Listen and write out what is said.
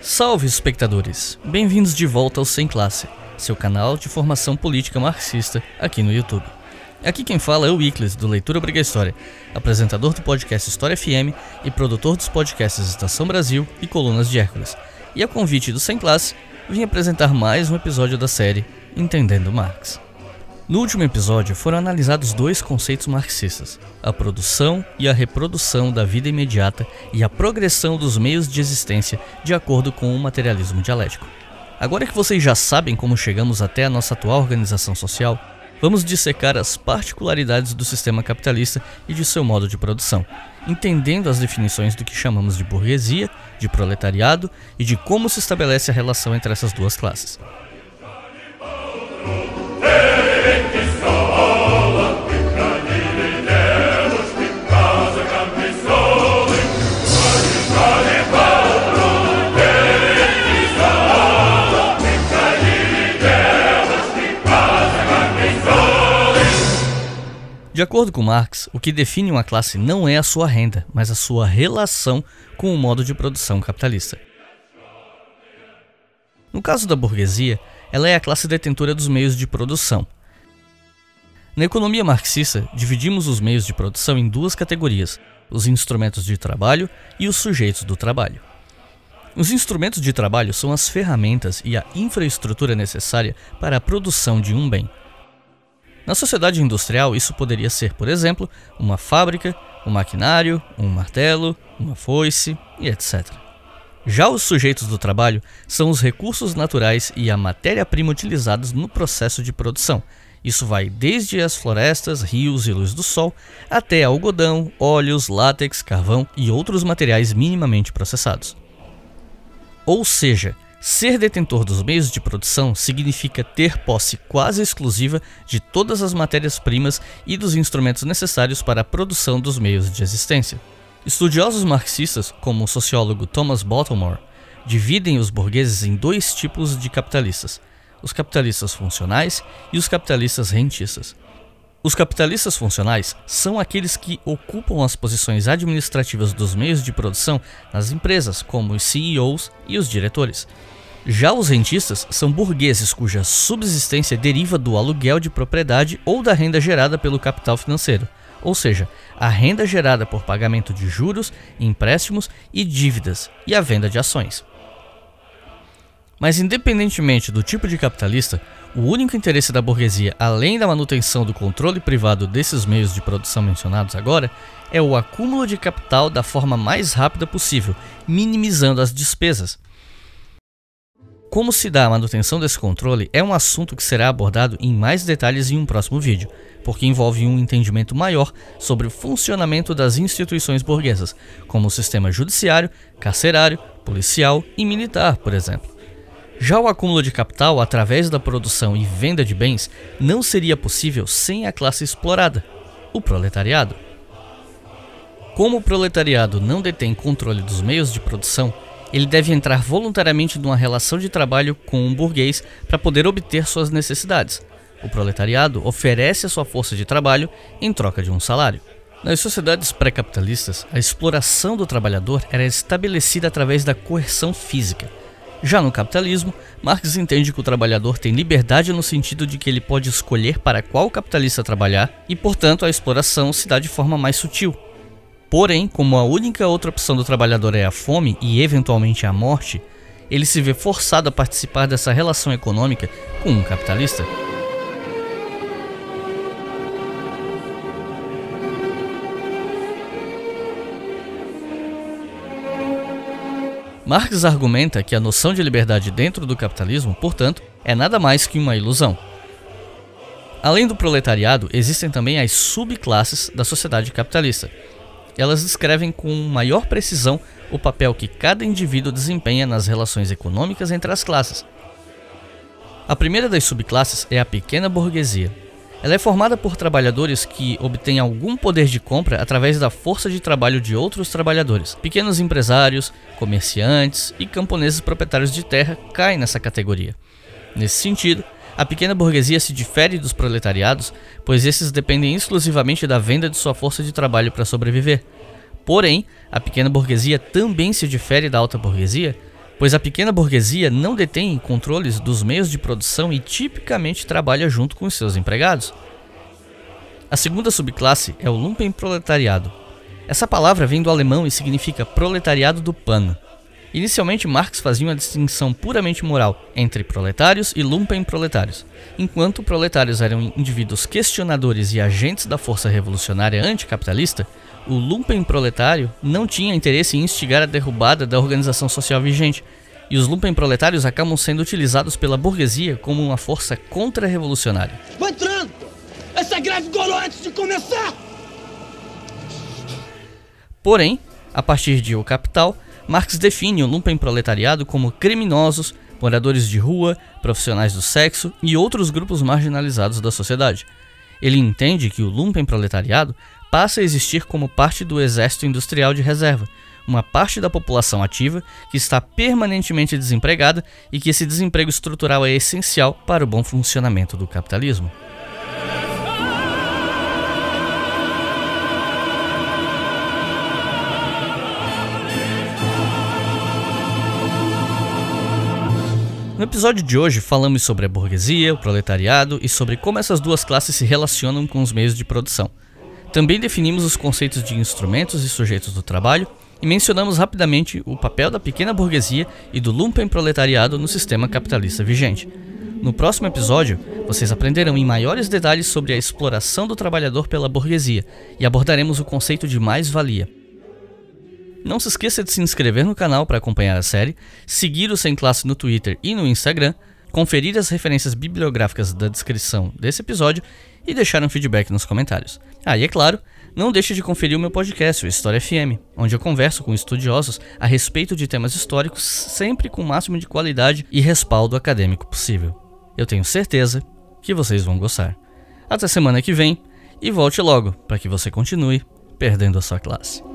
Salve, espectadores! Bem-vindos de volta ao Sem Classe, seu canal de formação política marxista aqui no YouTube. Aqui quem fala é o Icles, do Leitura Obriga História, apresentador do podcast História FM e produtor dos podcasts Estação Brasil e Colunas de Hércules. E a convite do Sem Classe, vim apresentar mais um episódio da série Entendendo Marx. No último episódio foram analisados dois conceitos marxistas: a produção e a reprodução da vida imediata e a progressão dos meios de existência de acordo com o materialismo dialético. Agora que vocês já sabem como chegamos até a nossa atual organização social, vamos dissecar as particularidades do sistema capitalista e de seu modo de produção, entendendo as definições do que chamamos de burguesia, de proletariado e de como se estabelece a relação entre essas duas classes. De acordo com Marx, o que define uma classe não é a sua renda, mas a sua relação com o modo de produção capitalista. No caso da burguesia, ela é a classe detentora dos meios de produção. Na economia marxista, dividimos os meios de produção em duas categorias: os instrumentos de trabalho e os sujeitos do trabalho. Os instrumentos de trabalho são as ferramentas e a infraestrutura necessária para a produção de um bem. Na sociedade industrial, isso poderia ser, por exemplo, uma fábrica, um maquinário, um martelo, uma foice e etc. Já os sujeitos do trabalho são os recursos naturais e a matéria-prima utilizados no processo de produção. Isso vai desde as florestas, rios e luz do sol, até algodão, óleos, látex, carvão e outros materiais minimamente processados. Ou seja, Ser detentor dos meios de produção significa ter posse quase exclusiva de todas as matérias-primas e dos instrumentos necessários para a produção dos meios de existência. Estudiosos marxistas, como o sociólogo Thomas Baltimore, dividem os burgueses em dois tipos de capitalistas: os capitalistas funcionais e os capitalistas rentistas. Os capitalistas funcionais são aqueles que ocupam as posições administrativas dos meios de produção nas empresas, como os CEOs e os diretores. Já os rentistas são burgueses cuja subsistência deriva do aluguel de propriedade ou da renda gerada pelo capital financeiro, ou seja, a renda gerada por pagamento de juros, empréstimos e dívidas e a venda de ações. Mas, independentemente do tipo de capitalista, o único interesse da burguesia, além da manutenção do controle privado desses meios de produção mencionados agora, é o acúmulo de capital da forma mais rápida possível, minimizando as despesas. Como se dá a manutenção desse controle é um assunto que será abordado em mais detalhes em um próximo vídeo, porque envolve um entendimento maior sobre o funcionamento das instituições burguesas, como o sistema judiciário, carcerário, policial e militar, por exemplo. Já o acúmulo de capital através da produção e venda de bens não seria possível sem a classe explorada, o proletariado. Como o proletariado não detém controle dos meios de produção, ele deve entrar voluntariamente numa relação de trabalho com um burguês para poder obter suas necessidades. O proletariado oferece a sua força de trabalho em troca de um salário. Nas sociedades pré-capitalistas, a exploração do trabalhador era estabelecida através da coerção física. Já no capitalismo, Marx entende que o trabalhador tem liberdade no sentido de que ele pode escolher para qual capitalista trabalhar e, portanto, a exploração se dá de forma mais sutil, Porém, como a única outra opção do trabalhador é a fome e eventualmente a morte, ele se vê forçado a participar dessa relação econômica com um capitalista. Marx argumenta que a noção de liberdade dentro do capitalismo, portanto, é nada mais que uma ilusão. Além do proletariado, existem também as subclasses da sociedade capitalista, elas descrevem com maior precisão o papel que cada indivíduo desempenha nas relações econômicas entre as classes. A primeira das subclasses é a pequena burguesia. Ela é formada por trabalhadores que obtêm algum poder de compra através da força de trabalho de outros trabalhadores. Pequenos empresários, comerciantes e camponeses proprietários de terra caem nessa categoria. Nesse sentido, a pequena burguesia se difere dos proletariados, pois esses dependem exclusivamente da venda de sua força de trabalho para sobreviver. Porém, a pequena burguesia também se difere da alta burguesia, pois a pequena burguesia não detém controles dos meios de produção e tipicamente trabalha junto com seus empregados. A segunda subclasse é o lumpenproletariado. Essa palavra vem do alemão e significa proletariado do pano. Inicialmente, Marx fazia uma distinção puramente moral entre proletários e lumpenproletários. Enquanto proletários eram indivíduos questionadores e agentes da força revolucionária anticapitalista, o lumpenproletário não tinha interesse em instigar a derrubada da organização social vigente, e os lumpenproletários acabam sendo utilizados pela burguesia como uma força contra-revolucionária. Vai entrando! Essa greve gorou antes de começar! Porém, a partir de O Capital, Marx define o lumpenproletariado como criminosos, moradores de rua, profissionais do sexo e outros grupos marginalizados da sociedade. Ele entende que o lumpenproletariado passa a existir como parte do exército industrial de reserva, uma parte da população ativa que está permanentemente desempregada e que esse desemprego estrutural é essencial para o bom funcionamento do capitalismo. No episódio de hoje falamos sobre a burguesia, o proletariado e sobre como essas duas classes se relacionam com os meios de produção. Também definimos os conceitos de instrumentos e sujeitos do trabalho e mencionamos rapidamente o papel da pequena burguesia e do lumpenproletariado no sistema capitalista vigente. No próximo episódio, vocês aprenderão em maiores detalhes sobre a exploração do trabalhador pela burguesia e abordaremos o conceito de mais-valia. Não se esqueça de se inscrever no canal para acompanhar a série, seguir o Sem Classe no Twitter e no Instagram, conferir as referências bibliográficas da descrição desse episódio e deixar um feedback nos comentários. Ah, e é claro, não deixe de conferir o meu podcast, o História FM, onde eu converso com estudiosos a respeito de temas históricos, sempre com o máximo de qualidade e respaldo acadêmico possível. Eu tenho certeza que vocês vão gostar. Até semana que vem e volte logo para que você continue perdendo a sua classe.